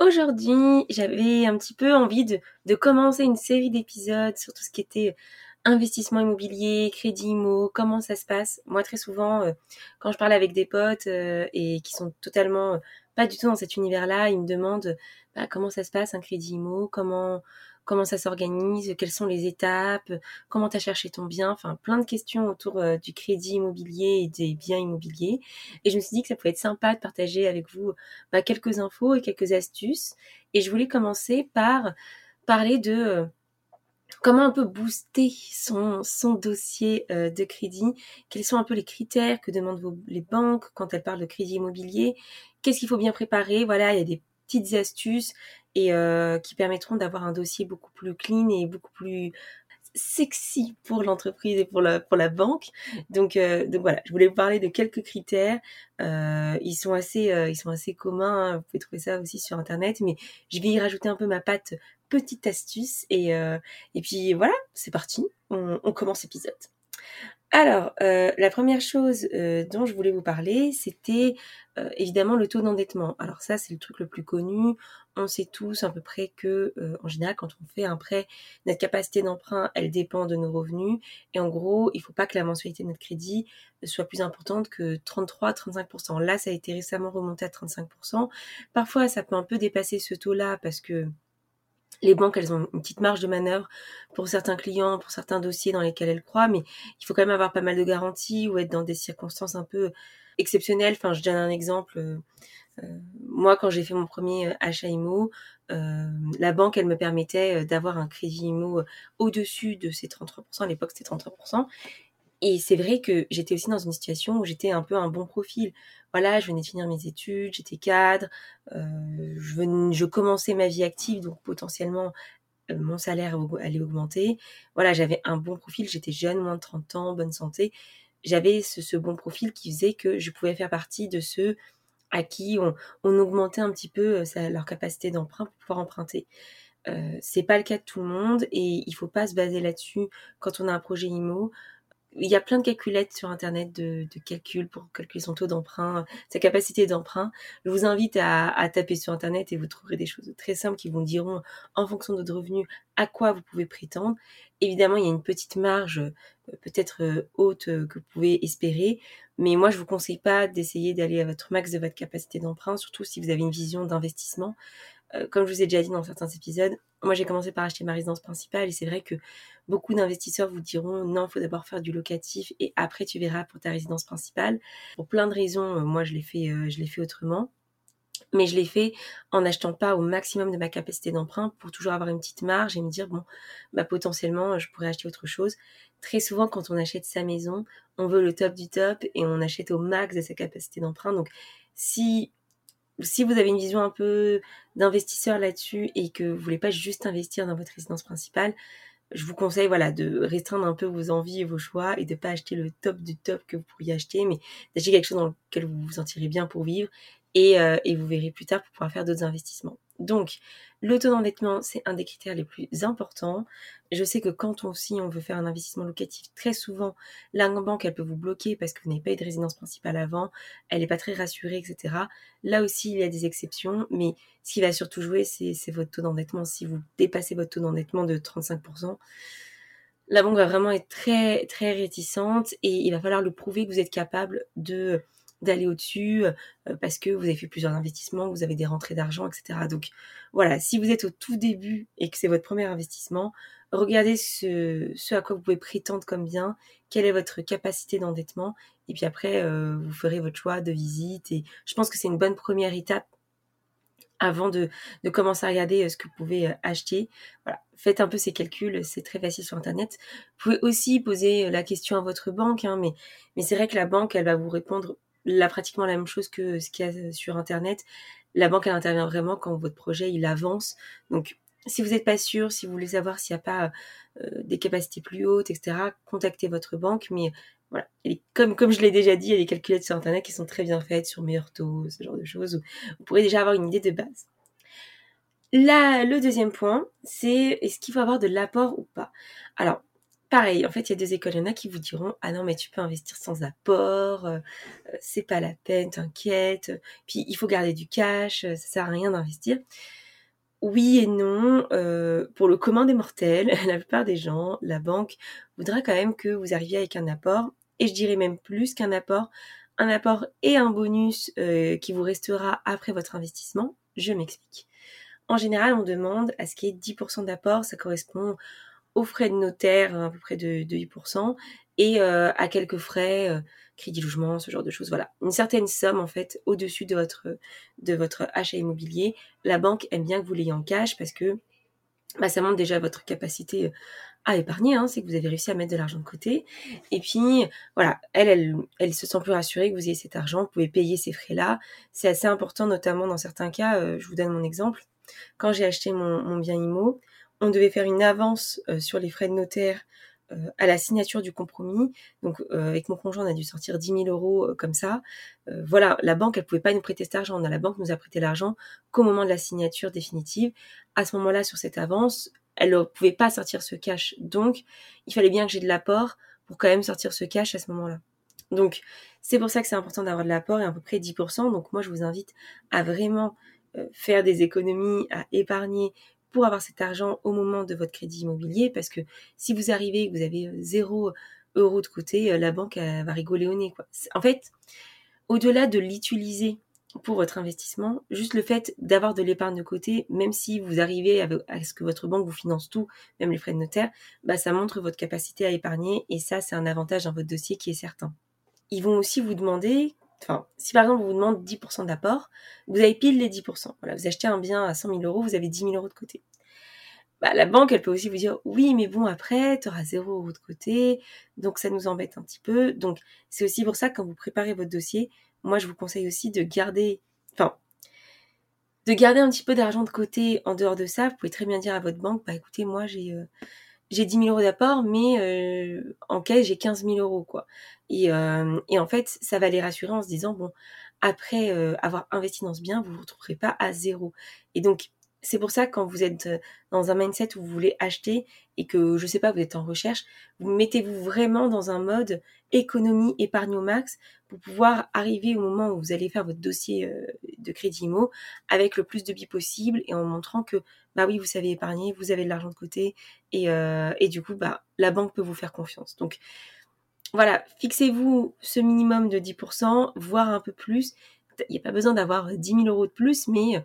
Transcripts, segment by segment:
Aujourd'hui, j'avais un petit peu envie de, commencer une série d'épisodes sur tout ce qui était investissement immobilier, crédit immo, comment ça se passe. Moi, très souvent, euh, quand je parle avec des potes euh, et qui sont totalement euh, pas du tout dans cet univers-là, ils me demandent bah, comment ça se passe un crédit immo, comment comment ça s'organise, quelles sont les étapes, comment tu as cherché ton bien, enfin plein de questions autour du crédit immobilier et des biens immobiliers. Et je me suis dit que ça pouvait être sympa de partager avec vous bah, quelques infos et quelques astuces. Et je voulais commencer par parler de comment on peut booster son, son dossier euh, de crédit, quels sont un peu les critères que demandent les banques quand elles parlent de crédit immobilier, qu'est-ce qu'il faut bien préparer, voilà, il y a des petites astuces et euh, qui permettront d'avoir un dossier beaucoup plus clean et beaucoup plus sexy pour l'entreprise et pour la, pour la banque. Donc, euh, donc voilà, je voulais vous parler de quelques critères. ils sont assez, ils sont assez communs. Hein. Vous pouvez trouver ça aussi sur internet, mais je vais y rajouter un peu ma patte petite astuce. Et, euh, puis voilà, c'est parti, on commence l'épisode. Alors, euh, la première chose euh, dont je voulais vous parler, c'était euh, évidemment le taux d'endettement. Alors ça, c'est le truc le plus connu. On sait tous à peu près que, en général, quand on fait un prêt, notre capacité d'emprunt, elle dépend de nos revenus. Et en gros, il faut pas que la mensualité de notre crédit soit plus importante que 33-35%. Là, ça a été récemment remonté à 35%. Parfois, ça peut un peu dépasser ce taux-là parce que les banques, elles ont une petite marge de manœuvre pour certains clients, pour certains dossiers dans lesquels elles croient, mais il faut quand même avoir pas mal de garanties ou être dans des circonstances un peu exceptionnelles. Enfin, je donne un exemple. Euh, euh, moi, quand j'ai fait mon premier euh, achat IMO, la banque, elle me permettait d'avoir un crédit IMO au-dessus de ces 33%. À l'époque, c'était 33%. Et c'est vrai que j'étais aussi dans une situation où j'étais un peu un bon profil. Voilà, je venais de finir mes études, j'étais cadre, euh, je, commençais ma vie active, donc potentiellement euh, mon salaire allait augmenter. Voilà, j'avais un bon profil, j'étais jeune, moins de 30 ans, bonne santé. J'avais ce, bon profil qui faisait que je pouvais faire partie de ceux à qui on, augmentait un petit peu euh, leur capacité d'emprunt pour pouvoir emprunter. C'est pas le cas de tout le monde et il faut pas se baser là-dessus quand on a un projet IMO il y a plein de calculettes sur internet de, de calculs pour calculer son taux d'emprunt, sa capacité d'emprunt. Je vous invite à, à, taper sur internet et vous trouverez des choses très simples qui vous diront en fonction de votre revenu à quoi vous pouvez prétendre. Évidemment, il y a une petite marge euh, peut-être euh, haute euh, que vous pouvez espérer, mais moi je vous conseille pas d'essayer d'aller à votre max de votre capacité d'emprunt, surtout si vous avez une vision d'investissement. Euh, comme je vous ai déjà dit dans certains épisodes, moi j'ai commencé par acheter ma résidence principale et c'est vrai que beaucoup d'investisseurs vous diront non, faut d'abord faire du locatif et après tu verras pour ta résidence principale. Pour plein de raisons, euh, moi je l'ai fait, euh, je l'ai fait autrement. Mais je l'ai fait en n'achetant pas au maximum de ma capacité d'emprunt pour toujours avoir une petite marge et me dire bon, bah potentiellement je pourrais acheter autre chose. Très souvent quand on achète sa maison, on veut le top du top et on achète au max de sa capacité d'emprunt. Donc si si vous avez une vision un peu d'investisseur là-dessus et que vous voulez pas juste investir dans votre résidence principale, je vous conseille voilà de restreindre un peu vos envies et vos choix et de pas acheter le top du top que vous pourriez acheter, mais d'acheter quelque chose dans lequel vous vous sentirez bien pour vivre et, euh, et vous verrez plus tard pour pouvoir faire d'autres investissements. Donc, le taux d'endettement, c'est un des critères les plus importants. Je sais que quand on, on veut faire un investissement locatif, très souvent, la banque, elle peut vous bloquer parce que vous n'avez pas eu de résidence principale avant, elle n'est pas très rassurée, etc. Là aussi, il y a des exceptions, mais ce qui va surtout jouer, c'est votre taux d'endettement. Si vous dépassez votre taux d'endettement de 35%, la banque va vraiment être très, très réticente et il va falloir le prouver que vous êtes capable de d'aller au-dessus euh, parce que vous avez fait plusieurs investissements, vous avez des rentrées d'argent, etc. Donc voilà, si vous êtes au tout début et que c'est votre premier investissement, regardez ce, à quoi vous pouvez prétendre comme bien, quelle est votre capacité d'endettement, et puis après, euh, vous ferez votre choix de visite. Et je pense que c'est une bonne première étape avant de, de, commencer à regarder euh, ce que vous pouvez acheter. Voilà, faites un peu ces calculs, c'est très facile sur Internet. Vous pouvez aussi poser la question à votre banque, hein, mais, mais c'est vrai que la banque, elle va vous répondre là pratiquement la même chose que ce qu'il y a sur internet. la banque, elle intervient vraiment quand votre projet, il avance. Donc, si vous n'êtes pas sûr, si vous voulez savoir s'il n'y a pas des capacités plus hautes, etc., contactez votre banque. Mais voilà, comme, comme je l'ai déjà dit, il y a des calculettes sur Internet qui sont très bien faites sur meilleur taux, ce genre de choses. vous pourrez déjà avoir une idée de base. Là, le deuxième point, c'est est-ce qu'il faut avoir de l'apport ou pas? Alors, pareil, en fait, il y a deux écoles. Il y en a qui vous diront Ah non, mais tu peux investir sans apport, euh, euh, c'est pas la peine, t'inquiète. Puis il faut garder du cash, ça sert à rien d'investir. Oui et non. Euh, pour le commun des mortels, la plupart des gens, la banque voudra quand même que vous arriviez avec un apport. Et je dirais même plus qu'un apport, un apport et un bonus qui vous restera après votre investissement. Je m'explique. En général, on demande à ce qu'il y ait 10% d'apport, ça correspond aux frais de notaire, à peu près de, 8%, et euh, à quelques frais, euh, crédit logement, ce genre de choses. Voilà, une certaine somme en fait au-dessus de votre de votre achat immobilier. La banque aime bien que vous l'ayez en cash parce que bah, ça montre déjà votre capacité euh, à épargner, hein, c'est que vous avez réussi à mettre de l'argent de côté. Et puis voilà, elle, elle, elle se sent plus rassurée que vous ayez cet argent, vous pouvez payer ces frais-là. C'est assez important, notamment dans certains cas. je vous donne mon exemple quand j'ai acheté mon, bien IMO, on devait faire une avance euh, sur les frais de notaire euh, à la signature du compromis. Donc euh, avec mon conjoint, on a dû sortir 10 000 euros comme ça. voilà, la banque, elle pouvait pas nous prêter cet argent. La banque nous a prêté l'argent qu'au moment de la signature définitive. À ce moment-là, sur cette avance, elle ne pouvait pas sortir ce cash. Donc, il fallait bien que j'ai de l'apport pour quand même sortir ce cash à ce moment-là. Donc, c'est pour ça que c'est important d'avoir de l'apport et à peu près 10%. Donc, moi, je vous invite à vraiment faire des économies, à épargner pour avoir cet argent au moment de votre crédit immobilier parce que si vous arrivez et que vous avez euh, zéro euro de côté, euh, la banque va rigoler au nez. En fait, au-delà de l'utiliser pour votre investissement, juste le fait d'avoir de l'épargne de côté, même si vous arrivez à, ce que votre banque vous finance tout, même les frais de notaire, bah ça montre votre capacité à épargner et ça c'est un avantage dans votre dossier qui est certain. Ils vont aussi vous demander Enfin, si par exemple on vous demande 10% d'apport, vous avez pile les 10%. Voilà, vous achetez un bien à 100 000 euros, vous avez 10 000 euros de côté. Bah, la banque, elle peut aussi vous dire oui, mais bon, après, tu auras 0 euros de côté, donc ça nous embête un petit peu. Donc, c'est aussi pour ça que quand vous préparez votre dossier, moi, je vous conseille aussi de garder, enfin, de garder un petit peu d'argent de côté en dehors de ça. Vous pouvez très bien dire à votre banque, bah écoutez, moi, j'ai euh, j'ai 10 000 euros d'apport, mais euh, en caisse, j'ai 15 000 euros, quoi. Et, euh, et, en fait, ça va les rassurer en se disant, bon, après euh, avoir investi dans ce bien, vous ne vous retrouverez pas à zéro. Et donc, c'est pour ça que quand vous êtes dans un mindset où vous voulez acheter et que, je sais pas, vous êtes en recherche, vous mettez-vous vraiment dans un mode économie, épargne au max pour pouvoir arriver au moment où vous allez faire votre dossier de crédit IMO avec le plus de billes possible et en montrant que bah oui, vous savez épargner, vous avez de l'argent de côté et, euh, et du coup, bah, la banque peut vous faire confiance. Donc voilà, fixez-vous ce minimum de 10%, voire un peu plus. Il n'y a pas besoin d'avoir 10 000 euros de plus, mais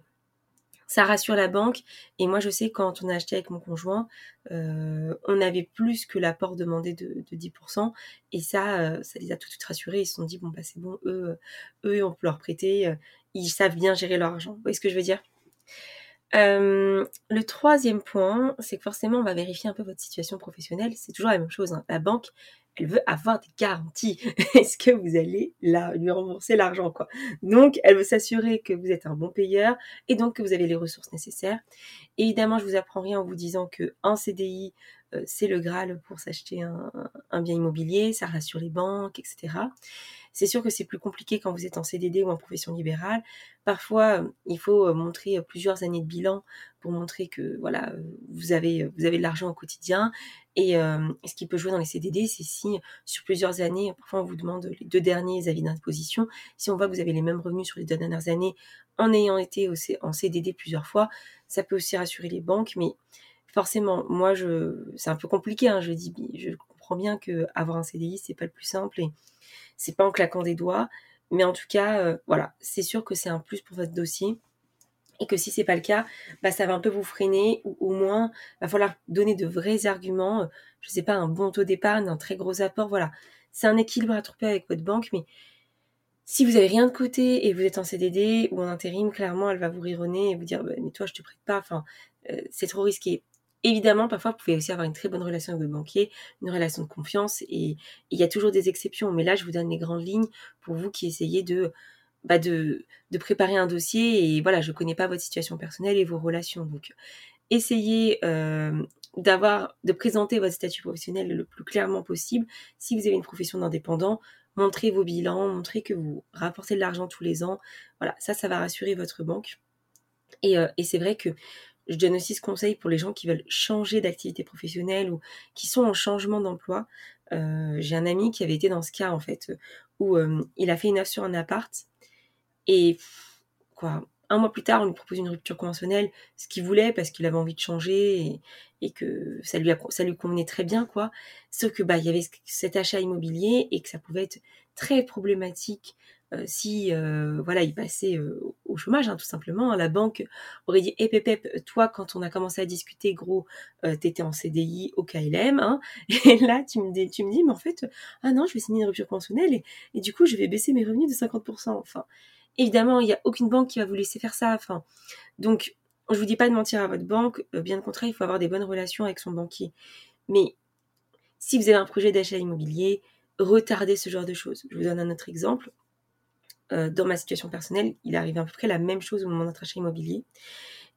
ça rassure la banque. Et moi, je sais, quand on a acheté avec mon conjoint, euh, on avait plus que l'apport demandé de, de 10%. Et ça, euh, ça les a tout de suite rassurés. Ils se sont dit, bon, bah, c'est bon, eux, eux, on peut leur prêter. ils savent bien gérer leur argent. Vous voyez ce que je veux dire? Euh, le troisième point, c'est que forcément, on va vérifier un peu votre situation professionnelle. C'est toujours la même chose. Hein. La banque, elle veut avoir des garanties. Est-ce que vous allez lui rembourser l'argent, quoi? Donc, elle veut s'assurer que vous êtes un bon payeur et donc que vous avez les ressources nécessaires. Évidemment, je vous apprends rien en vous disant que un CDI, c'est le Graal pour s'acheter un, bien immobilier, ça rassure les banques, etc. C'est sûr que c'est plus compliqué quand vous êtes en CDD ou en profession libérale. Parfois, euh, il faut euh, montrer euh, plusieurs années de bilan pour montrer que voilà, vous avez vous avez de l'argent au quotidien. Et ce qui peut jouer dans les CDD, c'est si sur plusieurs années, parfois on vous demande les deux derniers avis d'imposition. Si on voit que vous avez les mêmes revenus sur les deux dernières années en ayant été en CDD plusieurs fois, ça peut aussi rassurer les banques. Mais forcément, moi, c'est un peu compliqué. Hein, je dis, je comprends bien que avoir un CDI, c'est pas le plus simple et c'est pas en claquant des doigts, mais en tout cas, euh, voilà, c'est sûr que c'est un plus pour votre dossier et que si c'est pas le cas, bah ça va un peu vous freiner ou au moins va falloir donner de vrais arguments, euh, je sais pas un bon taux d'épargne, un très gros apport, voilà. C'est un équilibre à trouver avec votre banque mais si vous avez rien de côté et vous êtes en CDD ou en intérim, clairement, elle va vous rironner et vous dire bah, mais toi je te prête pas, euh, c'est trop risqué. Évidemment, parfois, vous pouvez aussi avoir une très bonne relation avec votre banquier, une relation de confiance, et il y a toujours des exceptions. Mais là, je vous donne les grandes lignes pour vous qui essayez de bah préparer un dossier et voilà, je connais pas votre situation personnelle et vos relations. Donc, essayez euh, d'avoir, de présenter votre statut professionnel le plus clairement possible. Si vous avez une profession d'indépendant, montrez vos bilans, montrez que vous rapportez de l'argent tous les ans. Voilà, ça, ça va rassurer votre banque. Et, euh, et c'est vrai que je donne aussi ce conseil pour les gens qui veulent changer d'activité professionnelle ou qui sont en changement d'emploi. Euh, j'ai un ami qui avait été dans ce cas en fait, où euh, il a fait une offre sur un appart et quoi, un mois plus tard, on lui propose une rupture conventionnelle, ce qu'il voulait parce qu'il avait envie de changer et, que ça lui, convenait très bien, quoi. Sauf que bah il y avait cet achat immobilier et que ça pouvait être très problématique si euh, voilà il passait euh, au chômage hein, tout simplement la banque aurait dit hey, toi quand on a commencé à discuter gros t'étais en CDI au KLM hein, et là tu me dis tu me dis mais en fait ah non je vais signer une rupture conventionnelle et, et du coup je vais baisser mes revenus de 50% enfin évidemment il n'y a aucune banque qui va vous laisser faire ça. Enfin donc je vous dis pas de mentir à votre banque bien au contraire il faut avoir des bonnes relations avec son banquier. Mais si vous avez un projet d'achat immobilier retardez ce genre de choses. Je vous donne un autre exemple euh, dans ma situation personnelle, il arrive à peu près la même chose au moment d'un achat immobilier.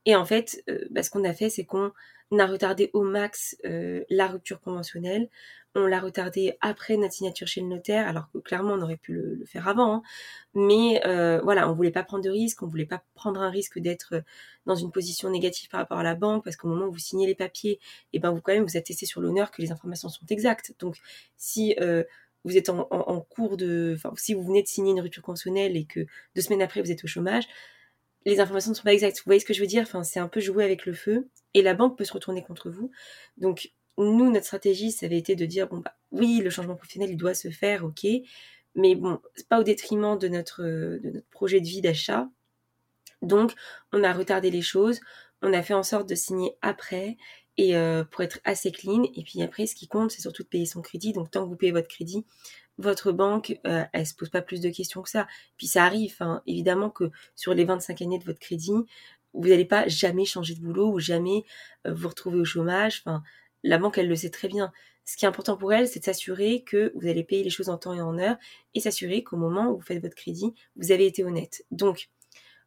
Et en fait, euh, bah, ce qu'on a fait, c'est qu'on a retardé au max euh, la rupture conventionnelle. On l'a retardé après notre signature chez le notaire, alors que clairement on aurait pu le, faire avant. Hein. Mais voilà, on voulait pas prendre de risque, on voulait pas prendre un risque d'être dans une position négative par rapport à la banque, parce qu'au moment où vous signez les papiers, et eh ben vous quand même vous testé sur l'honneur que les informations sont exactes. Donc si vous êtes en, cours de, enfin, si vous venez de signer une rupture conventionnelle et que deux semaines après vous êtes au chômage, les informations ne sont pas exactes. Vous voyez ce que je veux dire? C'est un peu jouer avec le feu et la banque peut se retourner contre vous. Donc, nous, notre stratégie, ça avait été de dire bon bah oui, le changement professionnel, il doit se faire, ok, mais bon, c'est pas au détriment de notre projet de vie d'achat. Donc, on a retardé les choses, on a fait en sorte de signer après et euh, pour être assez clean. Et puis après, ce qui compte, c'est surtout de payer son crédit. Donc tant que vous payez votre crédit, votre banque, euh, elle se pose pas plus de questions que ça. Puis ça arrive, hein, évidemment que sur les 25 années de votre crédit, vous n'allez pas jamais changer de boulot ou jamais euh, vous retrouver au chômage. Enfin, la banque, elle le sait très bien. Ce qui est important pour elle, c'est de s'assurer que vous allez payer les choses en temps et en heure et s'assurer qu'au moment où vous faites votre crédit, vous avez été honnête. Donc,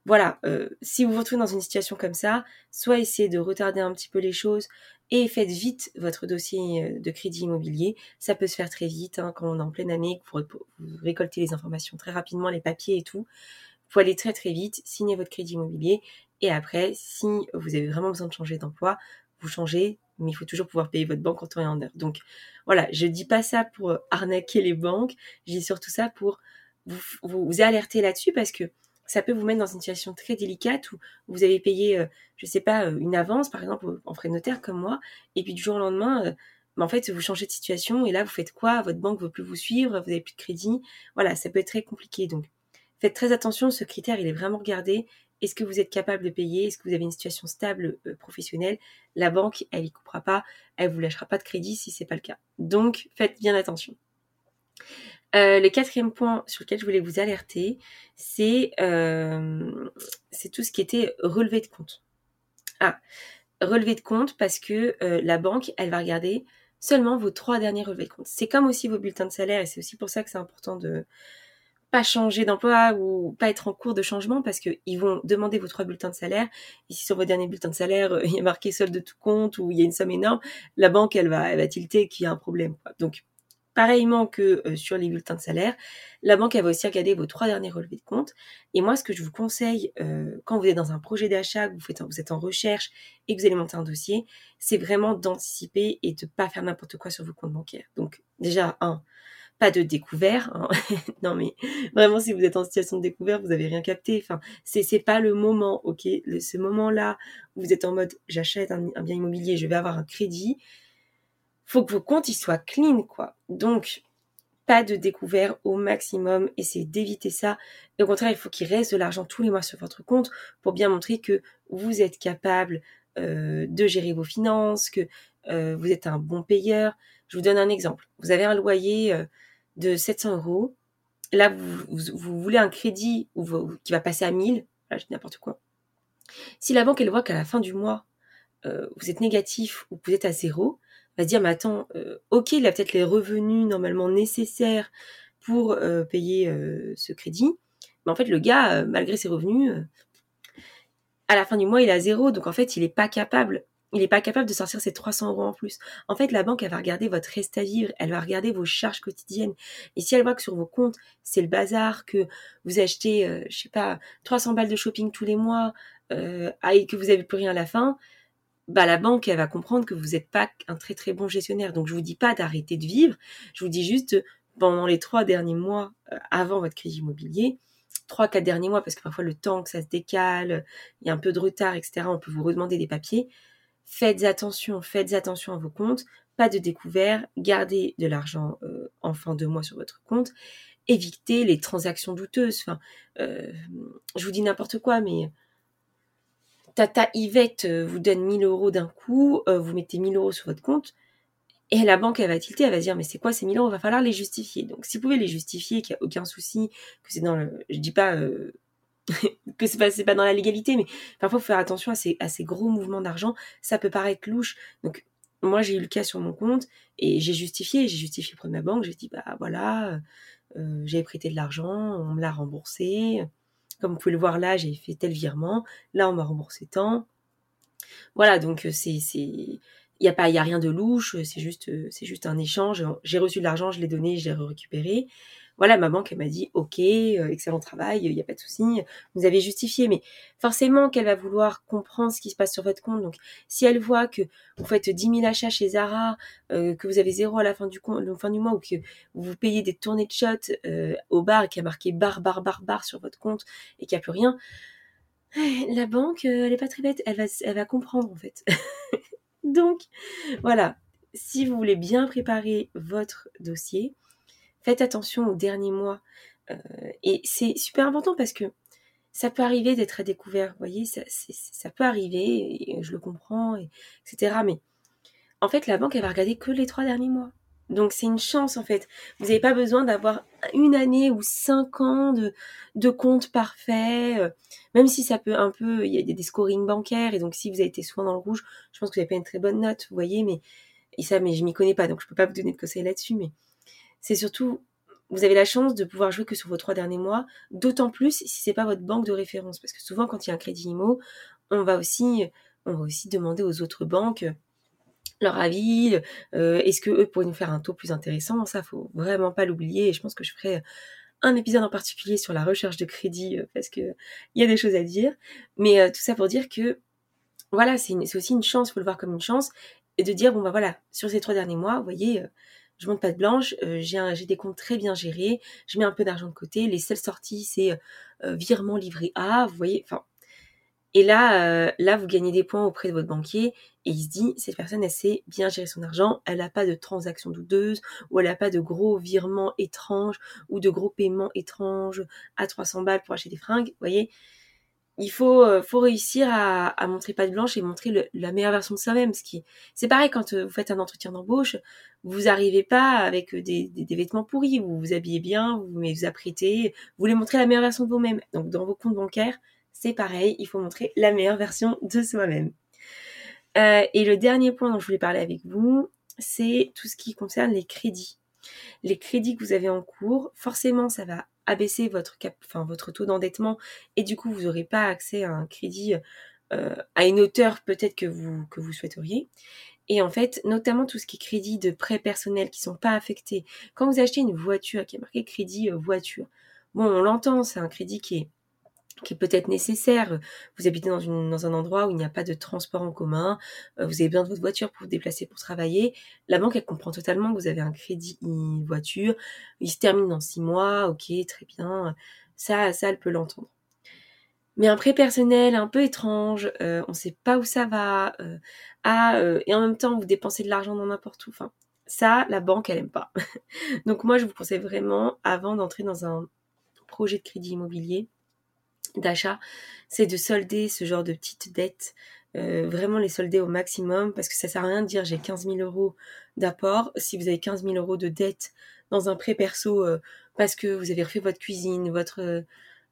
voilà, euh, si vous vous retrouvez dans une situation comme ça, soit essayez de retarder un petit peu les choses et faites vite votre dossier euh, de crédit immobilier. Ça peut se faire très vite hein, quand on est en pleine année, que vous, récoltez les informations très rapidement, les papiers et tout. Vous pouvez aller très très vite, signer votre crédit immobilier et après, si vous avez vraiment besoin de changer d'emploi, vous changez, mais il faut toujours pouvoir payer votre banque en temps et en heure. Donc voilà, je dis pas ça pour arnaquer les banques, je dis surtout ça pour vous, vous alerter là-dessus parce que ça peut vous mettre dans une situation très délicate où vous avez payé, euh, je sais pas, euh, une avance, par exemple, en frais notaire comme moi, et puis du jour au lendemain, euh, bah, en fait, vous changez de situation, et là, vous faites quoi? Votre banque ne veut plus vous suivre, vous n'avez plus de crédit. Voilà, ça peut être très compliqué. Donc, faites très attention, ce critère, il est vraiment regardé. Est-ce que vous êtes capable de payer? Est-ce que vous avez une situation stable professionnelle? La banque, elle y coupera pas, elle vous lâchera pas de crédit si c'est pas le cas. Donc, faites bien attention. Euh, le quatrième point sur lequel je voulais vous alerter, c'est euh, tout ce qui était relevé de compte. Ah, relevé de compte parce que euh, la banque, elle va regarder seulement vos trois derniers relevés de compte. C'est comme aussi vos bulletins de salaire et c'est aussi pour ça que c'est important de pas changer d'emploi ou pas être en cours de changement parce qu'ils vont demander vos trois bulletins de salaire. Et si sur vos derniers bulletins de salaire, il y a marqué solde de tout compte ou il y a une somme énorme, la banque, elle va, elle va tilter qu'il y a un problème. Donc, Pareillement que euh, sur les bulletins de salaire, la banque elle va aussi regarder vos trois derniers relevés de compte. Et moi, ce que je vous conseille euh, quand vous êtes dans un projet d'achat, que vous, êtes en recherche et que vous allez monter un dossier, c'est vraiment d'anticiper et de pas faire n'importe quoi sur vos comptes bancaires. Donc déjà, un, pas de découvert. Hein. non mais vraiment, si vous êtes en situation de découvert, vous avez rien capté. Enfin, c'est c'est pas le moment, ok? ce moment-là, où vous êtes en mode j'achète un bien immobilier, je vais avoir un crédit faut que vos comptes soient clean quoi. Donc pas de découvert au maximum, essayez d'éviter ça. Et au contraire, il faut qu'il reste de l'argent tous les mois sur votre compte pour bien montrer que vous êtes capable euh, de gérer vos finances, que euh, vous êtes un bon payeur. Je vous donne un exemple. Vous avez un loyer euh, de 700 euros. Là, vous, voulez un crédit qui va passer à 1000. Là, je dis n'importe quoi. Si la banque, elle voit qu'à la fin du mois, vous êtes négatif ou vous êtes à zéro, va se dire, mais attends, euh, ok, il a peut-être les revenus normalement nécessaires pour euh, payer euh, ce crédit, Mais en fait, le gars, malgré ses revenus, à la fin du mois, il a zéro. Donc en fait, il n'est pas capable il n'est pas capable de sortir ses 300 euros en plus. En fait, la banque, elle va regarder votre reste à vivre, elle va regarder vos charges quotidiennes. Et si elle voit que sur vos comptes, c'est le bazar, que vous achetez, je sais pas, 300 balles de shopping tous les mois, et que vous avez plus rien à la fin, bah la banque, elle va comprendre que vous n'êtes pas un très très bon gestionnaire. Donc je vous dis pas d'arrêter de vivre, je vous dis juste pendant les trois derniers mois euh, avant votre crédit immobilier, trois, quatre derniers mois, parce que parfois le temps que ça se décale, il y a un peu de retard, etc., on peut vous redemander des papiers Faites attention, faites attention à vos comptes, pas de découvert, gardez de l'argent euh, en fin de mois sur votre compte, évitez les transactions douteuses. Enfin, euh, je vous dis n'importe quoi, mais Tata Yvette euh, vous donne 1000 euros d'un coup, vous mettez 1000 euros sur votre compte, et la banque, elle va tilter, elle va dire, mais c'est quoi ces 1000 euros? Il va falloir les justifier. Donc, si vous pouvez les justifier, qu'il n'y a aucun souci, que c'est dans le... Je dis pas que c'est pas, pas dans la légalité, mais parfois il faut faire attention à ces, à ces gros mouvements d'argent. Ça peut paraître louche. Donc moi j'ai eu le cas sur mon compte et j'ai justifié, j'ai justifié auprès de ma banque, j'ai dit bah voilà, euh, j'avais prêté de l'argent, on me l'a remboursé. Comme vous pouvez le voir là, j'ai fait tel virement, là on m'a remboursé tant. Voilà, donc euh, c'est il y a pas il y a rien de louche, c'est juste c'est juste un échange. J'ai reçu de l'argent, je l'ai donné, je l'ai récupéré voilà, ma banque, elle m'a dit, ok, euh, excellent travail, il n'y a pas de souci, vous avez justifié. Mais forcément qu'elle va vouloir comprendre ce qui se passe sur votre compte. Donc, si elle voit que vous faites 10 000 achats chez Zara, euh, que vous avez zéro à la fin du, mois, ou que vous payez des tournées de shots euh, au bar et a marqué bar, bar, bar, bar sur votre compte et qu'il n'y a plus rien, la banque, elle est pas très bête, elle va comprendre en fait. Donc, voilà, si vous voulez bien préparer votre dossier, faites attention aux derniers mois. Euh, et c'est super important parce que ça peut arriver d'être à découvert, vous voyez, ça, peut arriver, je le comprends, et, etc. Mais en fait, la banque, elle va regarder que les trois derniers mois. Donc c'est une chance en fait. Vous n'avez pas besoin d'avoir une année ou cinq ans de, de compte parfait, euh, même si ça peut un peu, il y a des, scorings bancaires et donc si vous avez été souvent dans le rouge, je pense que vous n'avez pas une très bonne note, vous voyez, mais et ça, mais je m'y connais pas, donc je peux pas vous donner de conseils là-dessus, mais c'est surtout, vous avez la chance de pouvoir jouer que sur vos trois derniers mois, d'autant plus si c'est pas votre banque de référence, parce que souvent quand il y a un crédit IMO, on va aussi, demander aux autres banques leur avis, euh, est-ce que eux pourraient nous faire un taux plus intéressant? Ça, faut vraiment pas l'oublier. Et je pense que je ferai un épisode en particulier sur la recherche de crédit euh, parce que il y a des choses à dire. Mais euh, tout ça pour dire que voilà, c'est aussi une chance, faut le voir comme une chance, et de dire bon bah voilà, sur ces trois derniers mois, vous voyez, je monte pas de blanche, euh, j'ai des comptes très bien gérés, je mets un peu d'argent de côté, les seules sorties c'est euh, euh, virement livré A, vous voyez, enfin. Et là, là, vous gagnez des points auprès de votre banquier et il se dit, cette personne, elle sait bien gérer son argent, elle n'a pas de transactions douteuses ou elle n'a pas de gros virements étranges ou de gros paiements étranges à 300 balles pour acheter des fringues, vous voyez il faut, euh, faut réussir à, à montrer de blanche et montrer la meilleure version de soi-même. C'est pareil quand euh, vous faites un entretien d'embauche, vous arrivez pas avec euh, des, vêtements pourris, vous vous habillez bien, vous vous apprêtez, vous voulez montrer la meilleure version de vous-même. Donc dans vos comptes bancaires, c'est pareil, il faut montrer la meilleure version de soi-même. Et le dernier point dont je voulais parler avec vous, c'est tout ce qui concerne les crédits. Les crédits que vous avez en cours, forcément, ça va abaisser votre, cap, enfin, votre taux d'endettement et du coup vous n'aurez pas accès à un crédit euh, à une hauteur peut-être que vous, que vous souhaiteriez. Et en fait, notamment tout ce qui est crédit de prêts personnels qui sont pas affectés. Quand vous achetez une voiture qui est marqué crédit euh, voiture, bon, on l'entend, c'est un crédit qui est qui est peut-être nécessaire. Vous habitez dans, un endroit où il n'y a pas de transport en commun, euh, vous avez besoin de votre voiture pour vous déplacer pour travailler. La banque, elle comprend totalement que vous avez un crédit voiture, il se termine dans six mois, ok, très bien. Ça, ça, elle peut l'entendre. Mais un prêt personnel un peu étrange, euh, on ne sait pas où ça va, euh, et en même temps vous dépensez de l'argent dans n'importe où. Enfin, ça, la banque, elle aime pas. Donc moi, je vous conseille vraiment, avant d'entrer dans un projet de crédit immobilier, d'achat, c'est de solder ce genre de petites dettes, euh, vraiment les solder au maximum, parce que ça sert à rien de dire j'ai 15 000 euros d'apport si vous avez 15 000 euros de dette dans un prêt perso euh, parce que vous avez refait votre cuisine, votre, euh,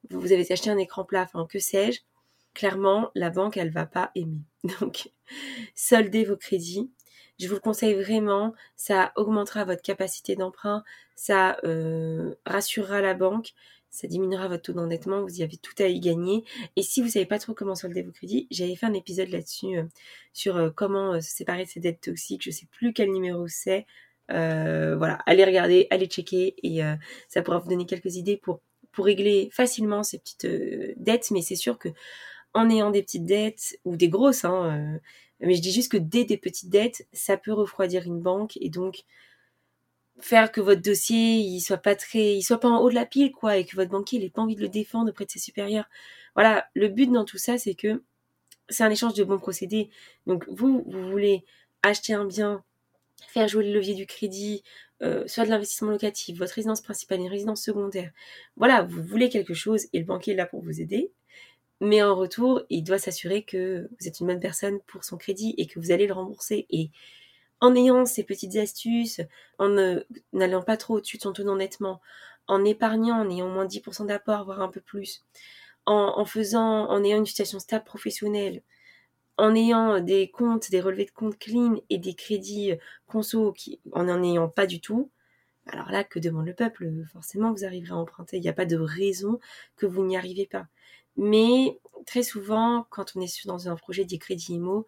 vous avez acheté un écran plat, enfin que sais-je. Clairement, la banque, elle va pas aimer. Donc, soldez vos crédits. Je vous le conseille vraiment. Ça augmentera votre capacité d'emprunt. Ça rassurera la banque ça diminuera votre taux d'endettement, vous y avez tout à y gagner. Et si vous savez pas trop comment solder vos crédits, j'avais fait un épisode là-dessus euh, sur euh, comment euh, se séparer de ces dettes toxiques. Je sais plus quel numéro c'est. voilà, allez regarder, allez checker et ça pourra vous donner quelques idées pour pour régler facilement ces petites dettes. Mais c'est sûr que en ayant des petites dettes ou des grosses, hein, mais je dis juste que dès des petites dettes, ça peut refroidir une banque et donc faire que votre dossier il soit pas très il soit pas en haut de la pile quoi et que votre banquier il ait pas envie de le défendre auprès de ses supérieurs. Voilà, le but dans tout ça c'est que c'est un échange de bons procédés. Donc vous vous voulez acheter un bien, faire jouer le levier du crédit, euh, soit de l'investissement locatif, votre résidence principale, une résidence secondaire. Voilà, vous voulez quelque chose et le banquier est là pour vous aider. Mais en retour, il doit s'assurer que vous êtes une bonne personne pour son crédit et que vous allez le rembourser. Et en ayant ces petites astuces, en n'allant pas trop au-dessus de son taux d'endettement, en épargnant, en ayant moins de 10% d'apport, voire un peu plus, en, faisant, en ayant une situation stable professionnelle, en ayant des comptes, des relevés de comptes clean et des crédits conso qui, en n'en ayant pas du tout, alors là, que demande le peuple? Forcément, vous arriverez à emprunter. Il n'y a pas de raison que vous n'y arrivez pas. Mais très souvent, quand on est dans un projet des crédits IMO,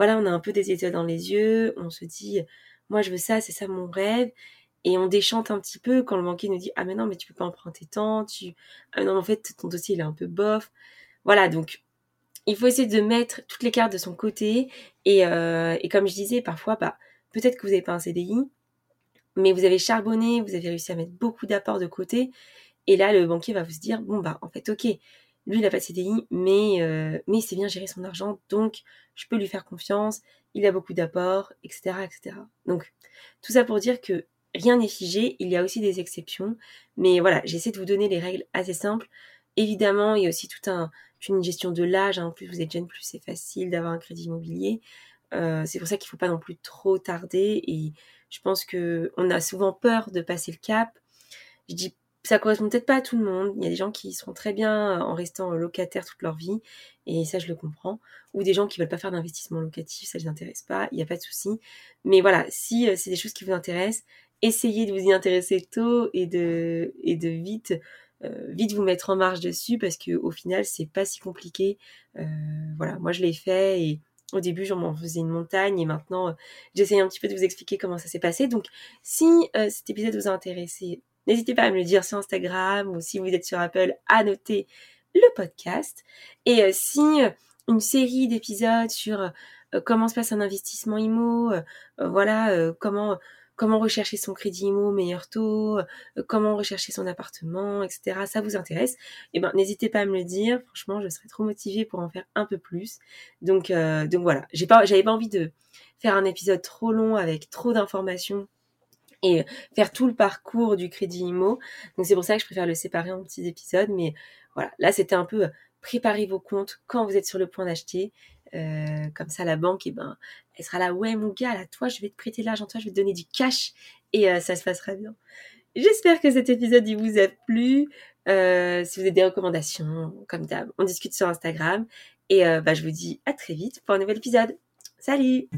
voilà, on a un peu des étoiles dans les yeux, on se dit, moi je veux ça, c'est ça mon rêve, et on déchante un petit peu quand le banquier nous dit, ah mais non, mais tu peux pas emprunter tant, tu, ah non, en fait, ton dossier il est un peu bof. Voilà, donc, il faut essayer de mettre toutes les cartes de son côté, et, euh, comme je disais, parfois, bah, peut-être que vous n'avez pas un CDI, mais vous avez charbonné, vous avez réussi à mettre beaucoup d'apports de côté, et là, le banquier va vous dire, bon, bah, en fait, ok, lui, il n'a pas de CDI, mais, euh, mais il sait bien gérer son argent, donc je peux lui faire confiance, il a beaucoup d'apports, etc., etc. Donc, tout ça pour dire que rien n'est figé, il y a aussi des exceptions, mais voilà, j'essaie de vous donner les règles assez simples. Évidemment, il y a aussi tout un, une gestion de l'âge, hein. en plus vous êtes jeune, plus c'est facile d'avoir un crédit immobilier. Euh, c'est pour ça qu'il ne faut pas non plus trop tarder, et je pense que on a souvent peur de passer le cap. Je dis ça correspond peut-être pas à tout le monde. Il y a des gens qui seront très bien en restant locataires toute leur vie, et ça je le comprends. Ou des gens qui veulent pas faire d'investissement locatif, ça les intéresse pas, il n'y a pas de souci. Mais voilà, si euh, c'est des choses qui vous intéressent, essayez de vous y intéresser tôt et de et de vite euh, vite vous mettre en marche dessus parce que au final c'est pas si compliqué. Euh, voilà, moi je l'ai fait et au début, j'en faisais une montagne et maintenant, j'essaye un petit peu de vous expliquer comment ça s'est passé. Donc, si cet épisode vous a intéressé, N'hésitez pas à me le dire sur Instagram ou si vous êtes sur Apple à noter le podcast. Et euh, si euh, une série d'épisodes sur euh, comment se passe un investissement IMO, voilà, comment comment rechercher son crédit IMO meilleur taux, comment rechercher son appartement, etc. Ça vous intéresse Eh ben, n'hésitez pas à me le dire. Franchement, je serais trop motivée pour en faire un peu plus. Donc, donc voilà. J'ai pas, j'avais pas envie de faire un épisode trop long avec trop d'informations et faire tout le parcours du crédit IMO. Donc c'est pour ça que je préfère le séparer en petits épisodes. Mais voilà, là c'était un peu euh, préparer vos comptes quand vous êtes sur le point d'acheter. Euh, comme ça, la banque, eh ben, elle sera là, ouais mon gars, là, toi, je vais te prêter l'argent, toi, je vais te donner du cash et euh, ça se passera bien. J'espère que cet épisode il vous a plu. Si vous avez des recommandations, comme d'hab, on discute sur Instagram. Et bah, je vous dis à très vite pour un nouvel épisode. Salut